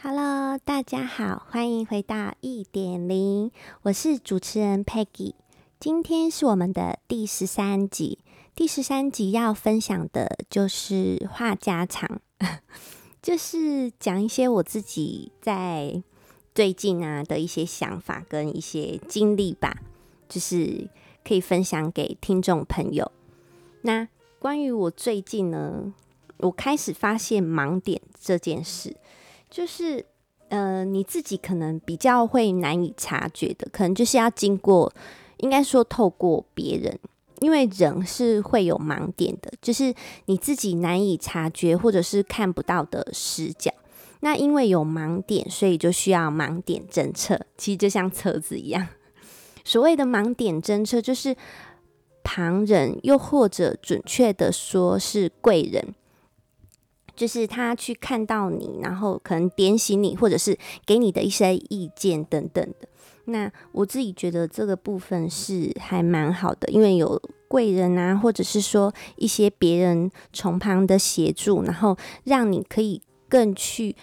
Hello，大家好，欢迎回到一点零，我是主持人 Peggy。今天是我们的第十三集，第十三集要分享的就是话家常，就是讲一些我自己在最近啊的一些想法跟一些经历吧，就是可以分享给听众朋友。那关于我最近呢，我开始发现盲点这件事。就是，呃，你自己可能比较会难以察觉的，可能就是要经过，应该说透过别人，因为人是会有盲点的，就是你自己难以察觉或者是看不到的视角。那因为有盲点，所以就需要盲点侦测。其实就像车子一样，所谓的盲点侦测，就是旁人，又或者准确的说是贵人。就是他去看到你，然后可能点醒你，或者是给你的一些意见等等的。那我自己觉得这个部分是还蛮好的，因为有贵人啊，或者是说一些别人从旁的协助，然后让你可以更去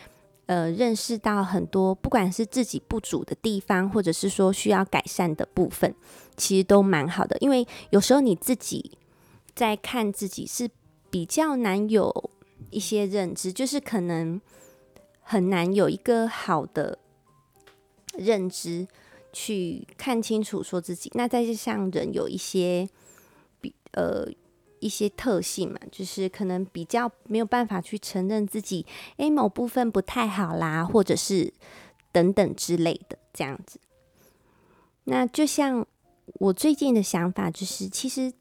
呃认识到很多，不管是自己不足的地方，或者是说需要改善的部分，其实都蛮好的。因为有时候你自己在看自己是比较难有。一些认知，就是可能很难有一个好的认知去看清楚说自己。那再加上人有一些比呃一些特性嘛，就是可能比较没有办法去承认自己诶某部分不太好啦，或者是等等之类的这样子。那就像我最近的想法就是，其实。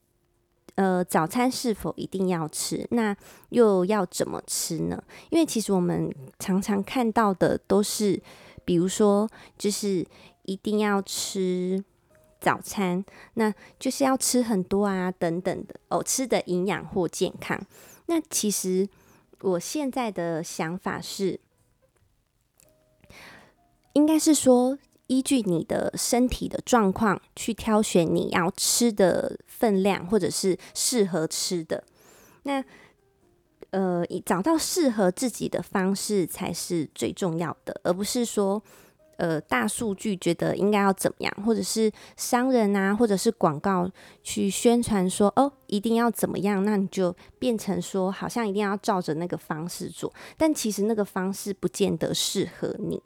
呃，早餐是否一定要吃？那又要怎么吃呢？因为其实我们常常看到的都是，比如说，就是一定要吃早餐，那就是要吃很多啊，等等的哦，吃的营养或健康。那其实我现在的想法是，应该是说。依据你的身体的状况去挑选你要吃的分量，或者是适合吃的。那呃，找到适合自己的方式才是最重要的，而不是说呃大数据觉得应该要怎么样，或者是商人啊，或者是广告去宣传说哦一定要怎么样，那你就变成说好像一定要照着那个方式做，但其实那个方式不见得适合你。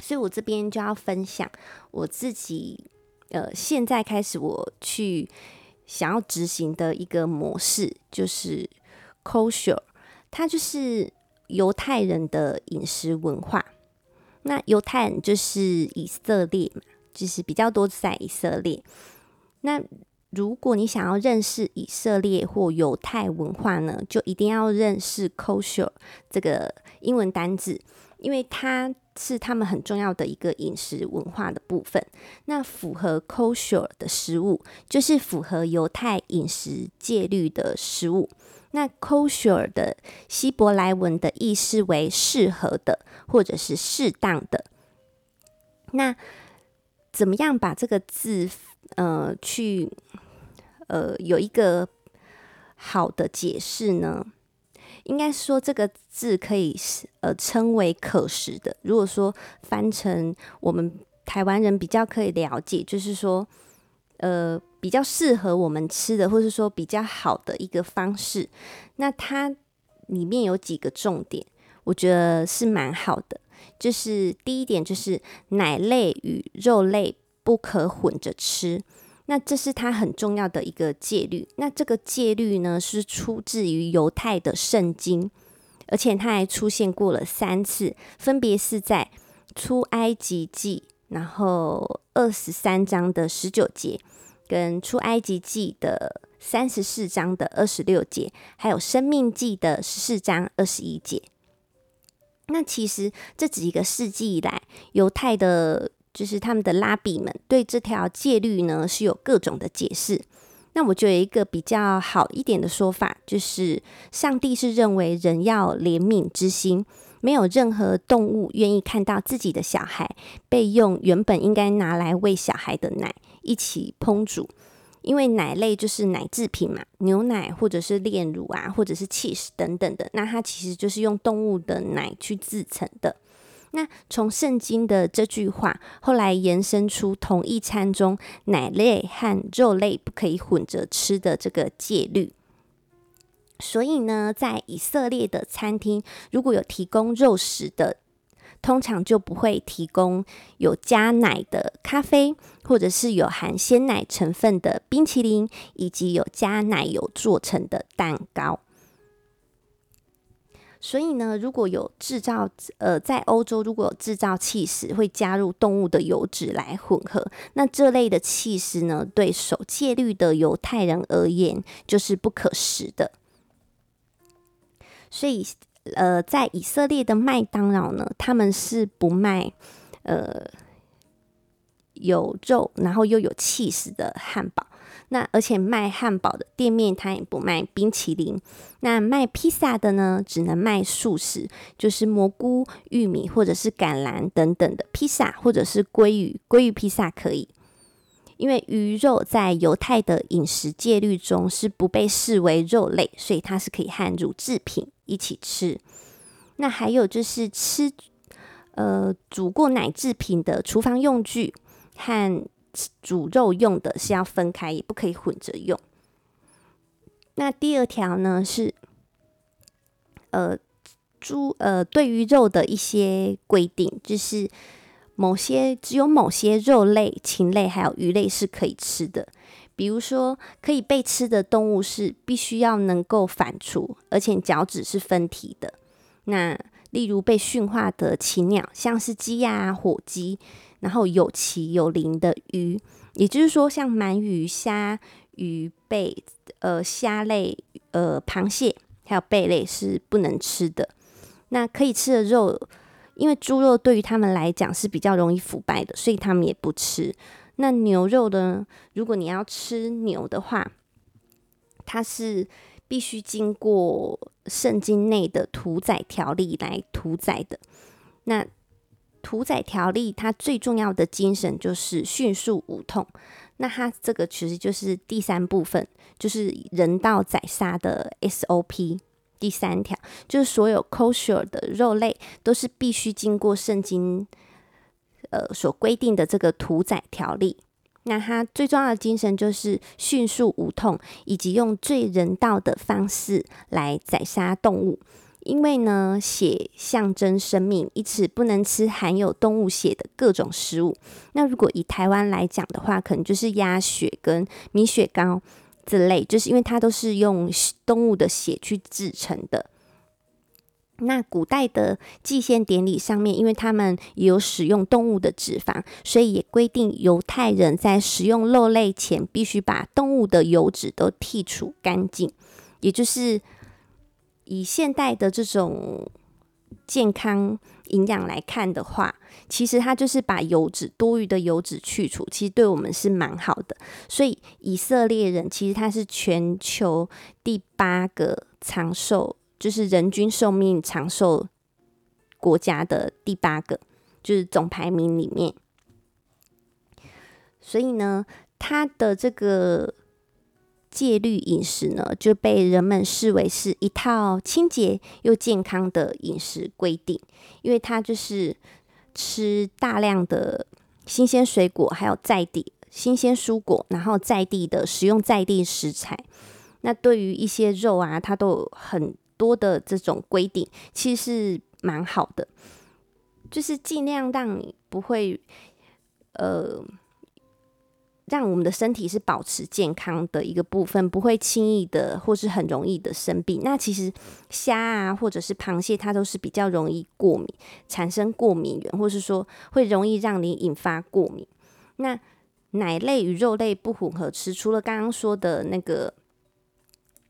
所以我这边就要分享我自己，呃，现在开始我去想要执行的一个模式，就是 kosher，它就是犹太人的饮食文化。那犹太人就是以色列嘛，就是比较多在以色列。那如果你想要认识以色列或犹太文化呢，就一定要认识 kosher 这个英文单字，因为它。是他们很重要的一个饮食文化的部分。那符合 kosher 的食物，就是符合犹太饮食戒律的食物。那 kosher 的希伯来文的意思为适合的，或者是适当的。那怎么样把这个字，呃，去，呃，有一个好的解释呢？应该说这个字可以呃称为可食的。如果说翻成我们台湾人比较可以了解，就是说呃比较适合我们吃的，或是说比较好的一个方式。那它里面有几个重点，我觉得是蛮好的。就是第一点，就是奶类与肉类不可混着吃。那这是他很重要的一个戒律。那这个戒律呢，是出自于犹太的圣经，而且它还出现过了三次，分别是在出埃及记，然后二十三章的十九节，跟出埃及记的三十四章的二十六节，还有生命记的十四章二十一节。那其实这几个世纪以来，犹太的。就是他们的拉比们对这条戒律呢，是有各种的解释。那我觉得一个比较好一点的说法，就是上帝是认为人要怜悯之心，没有任何动物愿意看到自己的小孩被用原本应该拿来喂小孩的奶一起烹煮，因为奶类就是奶制品嘛，牛奶或者是炼乳啊，或者是 cheese 等等的，那它其实就是用动物的奶去制成的。那从圣经的这句话，后来延伸出同一餐中奶类和肉类不可以混着吃的这个戒律。所以呢，在以色列的餐厅，如果有提供肉食的，通常就不会提供有加奶的咖啡，或者是有含鲜奶成分的冰淇淋，以及有加奶油做成的蛋糕。所以呢，如果有制造，呃，在欧洲如果有制造起司，会加入动物的油脂来混合，那这类的起司呢，对守戒律的犹太人而言，就是不可食的。所以。呃，在以色列的麦当劳呢，他们是不卖呃有肉，然后又有起司的汉堡。那而且卖汉堡的店面，他也不卖冰淇淋。那卖披萨的呢，只能卖素食，就是蘑菇、玉米或者是橄榄等等的披萨，或者是鲑鱼鲑鱼披萨可以。因为鱼肉在犹太的饮食戒律中是不被视为肉类，所以它是可以和乳制品一起吃。那还有就是吃呃煮过奶制品的厨房用具和煮肉用的是要分开，也不可以混着用。那第二条呢是呃猪呃对于肉的一些规定，就是。某些只有某些肉类、禽类还有鱼类是可以吃的，比如说可以被吃的动物是必须要能够反刍，而且脚趾是分体的。那例如被驯化的禽鸟，像是鸡呀、火鸡，然后有鳍有鳞的鱼，也就是说像鳗鱼、虾、鱼贝、呃虾类、呃螃蟹还有贝类是不能吃的。那可以吃的肉。因为猪肉对于他们来讲是比较容易腐败的，所以他们也不吃。那牛肉呢？如果你要吃牛的话，它是必须经过圣经内的屠宰条例来屠宰的。那屠宰条例它最重要的精神就是迅速无痛。那它这个其实就是第三部分，就是人道宰杀的 SOP。第三条就是所有 kosher 的肉类都是必须经过圣经呃所规定的这个屠宰条例。那它最重要的精神就是迅速无痛，以及用最人道的方式来宰杀动物。因为呢，血象征生命，因此不能吃含有动物血的各种食物。那如果以台湾来讲的话，可能就是鸭血跟米血糕。这类就是因为它都是用动物的血去制成的。那古代的祭献典礼上面，因为他们也有使用动物的脂肪，所以也规定犹太人在食用肉类前，必须把动物的油脂都剔除干净。也就是以现代的这种健康。营养来看的话，其实它就是把油脂多余的油脂去除，其实对我们是蛮好的。所以以色列人其实他是全球第八个长寿，就是人均寿命长寿国家的第八个，就是总排名里面。所以呢，他的这个。戒律饮食呢，就被人们视为是一套清洁又健康的饮食规定，因为它就是吃大量的新鲜水果，还有在地新鲜蔬果，然后在地的使用在地食材。那对于一些肉啊，它都有很多的这种规定，其实是蛮好的，就是尽量让你不会呃。让我们的身体是保持健康的一个部分，不会轻易的或是很容易的生病。那其实虾啊，或者是螃蟹，它都是比较容易过敏，产生过敏源，或是说会容易让你引发过敏。那奶类与肉类不混合吃，除了刚刚说的那个。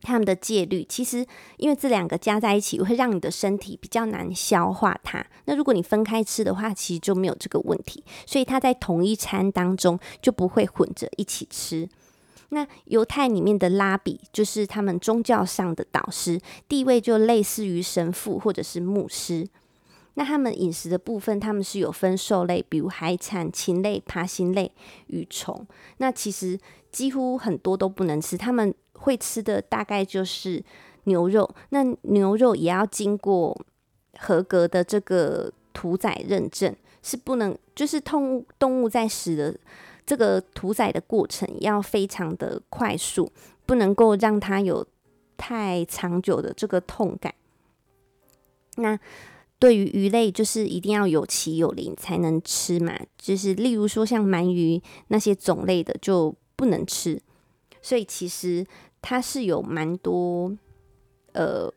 他们的戒律其实，因为这两个加在一起会让你的身体比较难消化它。那如果你分开吃的话，其实就没有这个问题。所以它在同一餐当中就不会混着一起吃。那犹太里面的拉比就是他们宗教上的导师，地位就类似于神父或者是牧师。那他们饮食的部分，他们是有分兽类，比如海产、禽类、爬行类、鱼虫。那其实几乎很多都不能吃，他们会吃的大概就是牛肉。那牛肉也要经过合格的这个屠宰认证，是不能就是动物动物在死的这个屠宰的过程要非常的快速，不能够让它有太长久的这个痛感。那对于鱼类，就是一定要有鳍有鳞才能吃嘛。就是例如说像鳗鱼那些种类的就不能吃。所以其实它是有蛮多呃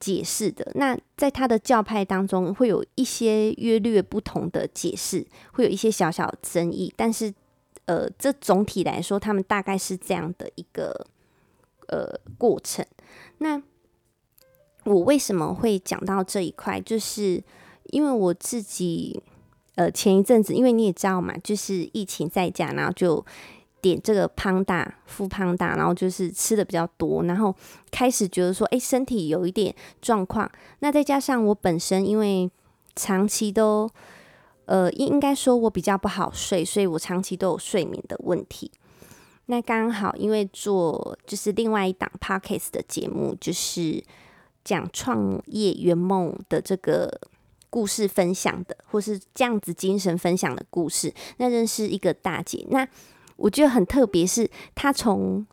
解释的。那在它的教派当中，会有一些约略不同的解释，会有一些小小争议。但是呃，这总体来说，他们大概是这样的一个呃过程。那我为什么会讲到这一块？就是因为我自己，呃，前一阵子，因为你也知道嘛，就是疫情在家，然后就点这个胖大、富胖大，然后就是吃的比较多，然后开始觉得说，哎，身体有一点状况。那再加上我本身因为长期都，呃，应应该说我比较不好睡，所以我长期都有睡眠的问题。那刚好因为做就是另外一档 Podcast 的节目，就是。讲创业圆梦的这个故事分享的，或是这样子精神分享的故事。那认识一个大姐，那我觉得很特别，是她从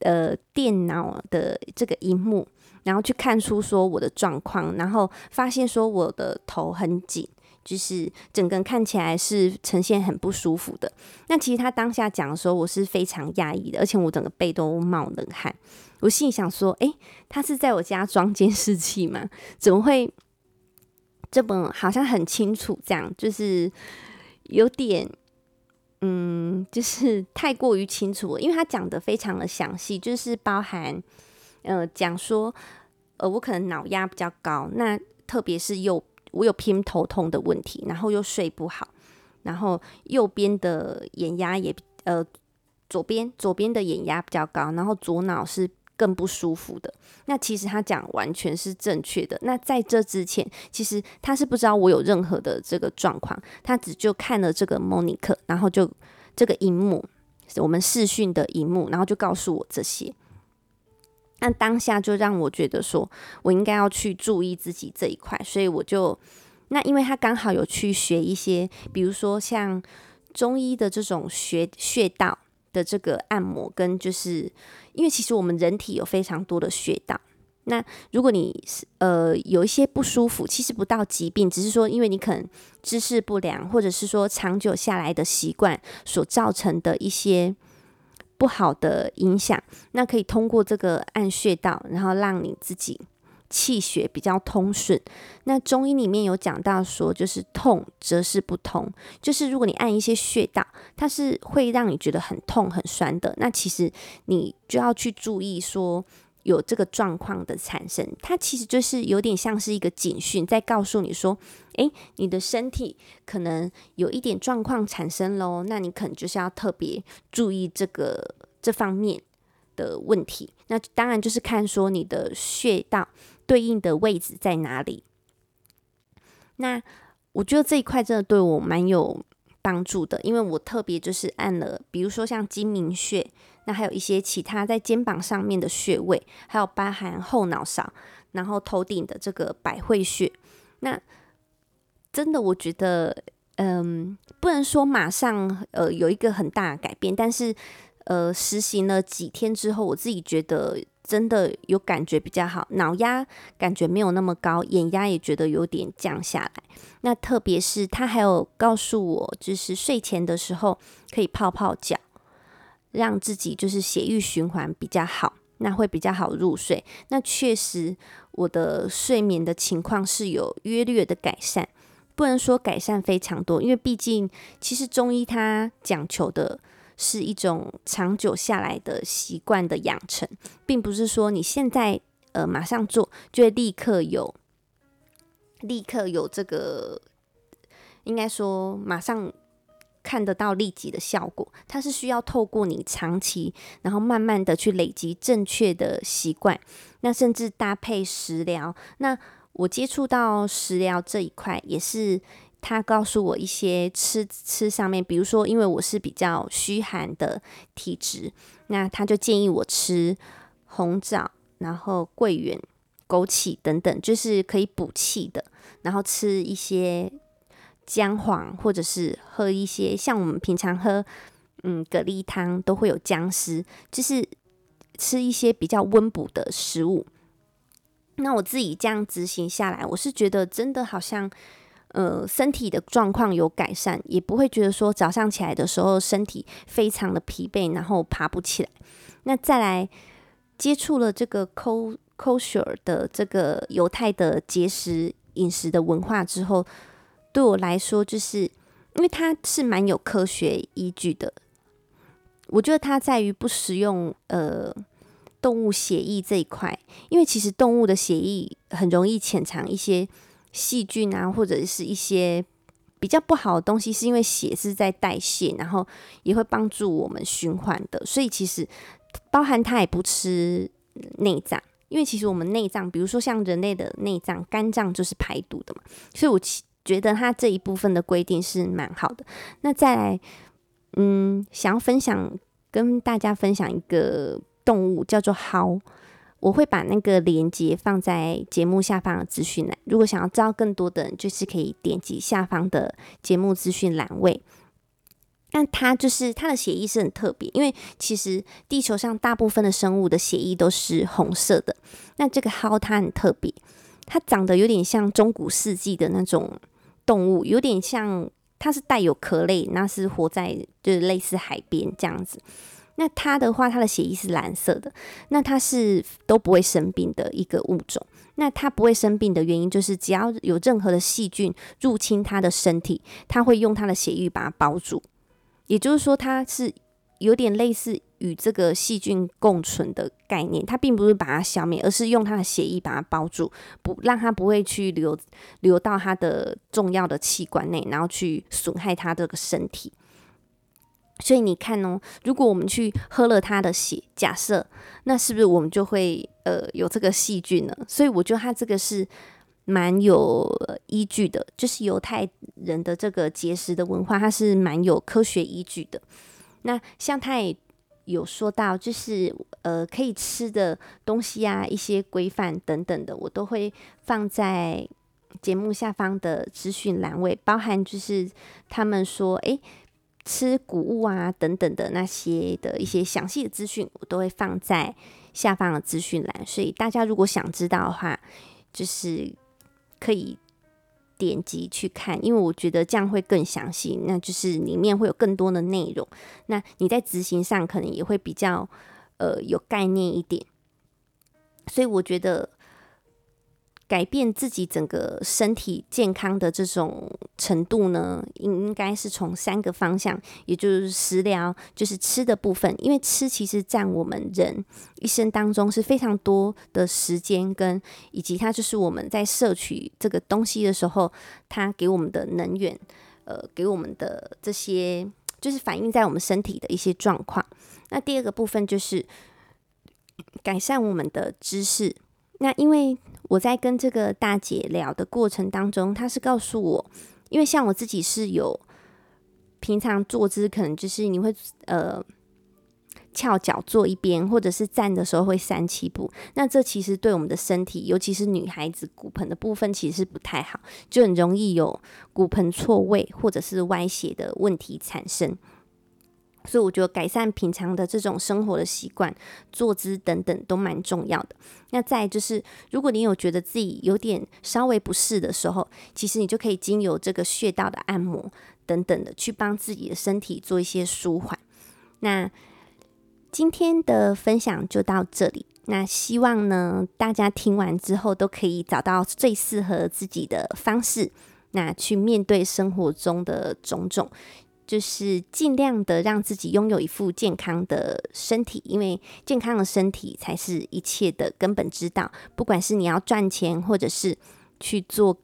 呃电脑的这个荧幕，然后去看出说我的状况，然后发现说我的头很紧，就是整个人看起来是呈现很不舒服的。那其实他当下讲的时候，我是非常压抑的，而且我整个背都冒冷汗。我心里想说，诶，他是在我家装监视器吗？怎么会这么好像很清楚这样？就是有点，嗯，就是太过于清楚了，因为他讲的非常的详细，就是包含，呃，讲说，呃，我可能脑压比较高，那特别是右，我有偏头痛的问题，然后又睡不好，然后右边的眼压也，呃，左边左边的眼压比较高，然后左脑是。更不舒服的，那其实他讲完全是正确的。那在这之前，其实他是不知道我有任何的这个状况，他只就看了这个 Monica，然后就这个荧幕，我们视讯的荧幕，然后就告诉我这些。那当下就让我觉得说，我应该要去注意自己这一块，所以我就那因为他刚好有去学一些，比如说像中医的这种穴穴道。的这个按摩跟就是，因为其实我们人体有非常多的穴道。那如果你是呃有一些不舒服，其实不到疾病，只是说因为你可能姿势不良，或者是说长久下来的习惯所造成的一些不好的影响，那可以通过这个按穴道，然后让你自己。气血比较通顺，那中医里面有讲到说，就是痛则是不通，就是如果你按一些穴道，它是会让你觉得很痛很酸的，那其实你就要去注意说有这个状况的产生，它其实就是有点像是一个警讯，在告诉你说，诶，你的身体可能有一点状况产生喽，那你可能就是要特别注意这个这方面的问题，那当然就是看说你的穴道。对应的位置在哪里？那我觉得这一块真的对我蛮有帮助的，因为我特别就是按了，比如说像睛明穴，那还有一些其他在肩膀上面的穴位，还有包含后脑勺，然后头顶的这个百会穴。那真的，我觉得，嗯，不能说马上呃有一个很大的改变，但是呃实行了几天之后，我自己觉得。真的有感觉比较好，脑压感觉没有那么高，眼压也觉得有点降下来。那特别是他还有告诉我，就是睡前的时候可以泡泡脚，让自己就是血液循环比较好，那会比较好入睡。那确实我的睡眠的情况是有约略的改善，不能说改善非常多，因为毕竟其实中医它讲求的。是一种长久下来的习惯的养成，并不是说你现在呃马上做就会立刻有，立刻有这个，应该说马上看得到立即的效果。它是需要透过你长期，然后慢慢的去累积正确的习惯，那甚至搭配食疗。那我接触到食疗这一块，也是他告诉我一些吃吃上面，比如说，因为我是比较虚寒的体质，那他就建议我吃红枣，然后桂圆、枸杞等等，就是可以补气的，然后吃一些姜黄，或者是喝一些像我们平常喝嗯蛤蜊汤都会有姜丝，就是吃一些比较温补的食物。那我自己这样执行下来，我是觉得真的好像，呃，身体的状况有改善，也不会觉得说早上起来的时候身体非常的疲惫，然后爬不起来。那再来接触了这个 kosher 的这个犹太的节食饮食的文化之后，对我来说，就是因为它是蛮有科学依据的。我觉得它在于不使用呃。动物血液这一块，因为其实动物的血液很容易潜藏一些细菌啊，或者是一些比较不好的东西，是因为血是在代谢，然后也会帮助我们循环的。所以其实包含它也不吃内脏，因为其实我们内脏，比如说像人类的内脏，肝脏就是排毒的嘛。所以我觉得它这一部分的规定是蛮好的。那再来，嗯，想要分享跟大家分享一个。动物叫做蒿，我会把那个链接放在节目下方的资讯栏。如果想要知道更多的人，就是可以点击下方的节目资讯栏位。那它就是它的血液是很特别，因为其实地球上大部分的生物的血液都是红色的。那这个蒿它很特别，它长得有点像中古世纪的那种动物，有点像它是带有壳类，那是活在就是类似海边这样子。那它的话，它的血液是蓝色的。那它是都不会生病的一个物种。那它不会生病的原因，就是只要有任何的细菌入侵它的身体，它会用它的血液把它包住。也就是说，它是有点类似与这个细菌共存的概念。它并不是把它消灭，而是用它的血液把它包住，不让它不会去流流到它的重要的器官内，然后去损害它这个身体。所以你看哦，如果我们去喝了他的血，假设那是不是我们就会呃有这个细菌呢？所以我觉得他这个是蛮有依据的，就是犹太人的这个节食的文化，它是蛮有科学依据的。那像他也有说到，就是呃可以吃的东西啊，一些规范等等的，我都会放在节目下方的资讯栏位，包含就是他们说，诶。吃谷物啊等等的那些的一些详细的资讯，我都会放在下方的资讯栏。所以大家如果想知道的话，就是可以点击去看，因为我觉得这样会更详细。那就是里面会有更多的内容，那你在执行上可能也会比较呃有概念一点。所以我觉得。改变自己整个身体健康的这种程度呢，应应该是从三个方向，也就是食疗，就是吃的部分。因为吃其实占我们人一生当中是非常多的时间，跟以及它就是我们在摄取这个东西的时候，它给我们的能源，呃，给我们的这些就是反映在我们身体的一些状况。那第二个部分就是改善我们的知识。那因为我在跟这个大姐聊的过程当中，她是告诉我，因为像我自己是有平常坐姿，可能就是你会呃翘脚坐一边，或者是站的时候会三七步。那这其实对我们的身体，尤其是女孩子骨盆的部分，其实不太好，就很容易有骨盆错位或者是歪斜的问题产生。所以我觉得改善平常的这种生活的习惯、坐姿等等都蛮重要的。那再就是，如果你有觉得自己有点稍微不适的时候，其实你就可以经由这个穴道的按摩等等的，去帮自己的身体做一些舒缓。那今天的分享就到这里。那希望呢，大家听完之后都可以找到最适合自己的方式，那去面对生活中的种种。就是尽量的让自己拥有一副健康的身体，因为健康的身体才是一切的根本之道。不管是你要赚钱，或者是去做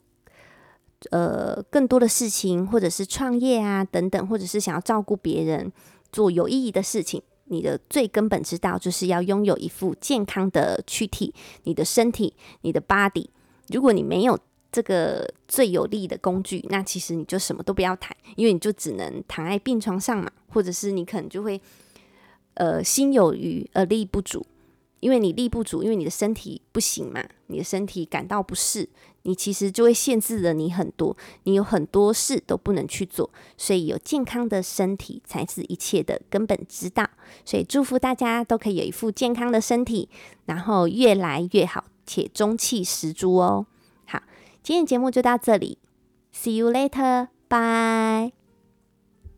呃更多的事情，或者是创业啊等等，或者是想要照顾别人，做有意义的事情，你的最根本之道就是要拥有一副健康的躯体，你的身体，你的 body。如果你没有这个最有力的工具，那其实你就什么都不要谈，因为你就只能躺在病床上嘛，或者是你可能就会呃心有余而力不足。因为你力不足，因为你的身体不行嘛，你的身体感到不适，你其实就会限制了你很多，你有很多事都不能去做，所以有健康的身体才是一切的根本之道。所以祝福大家都可以有一副健康的身体，然后越来越好，且中气十足哦。今天节目就到这里，See you later，bye。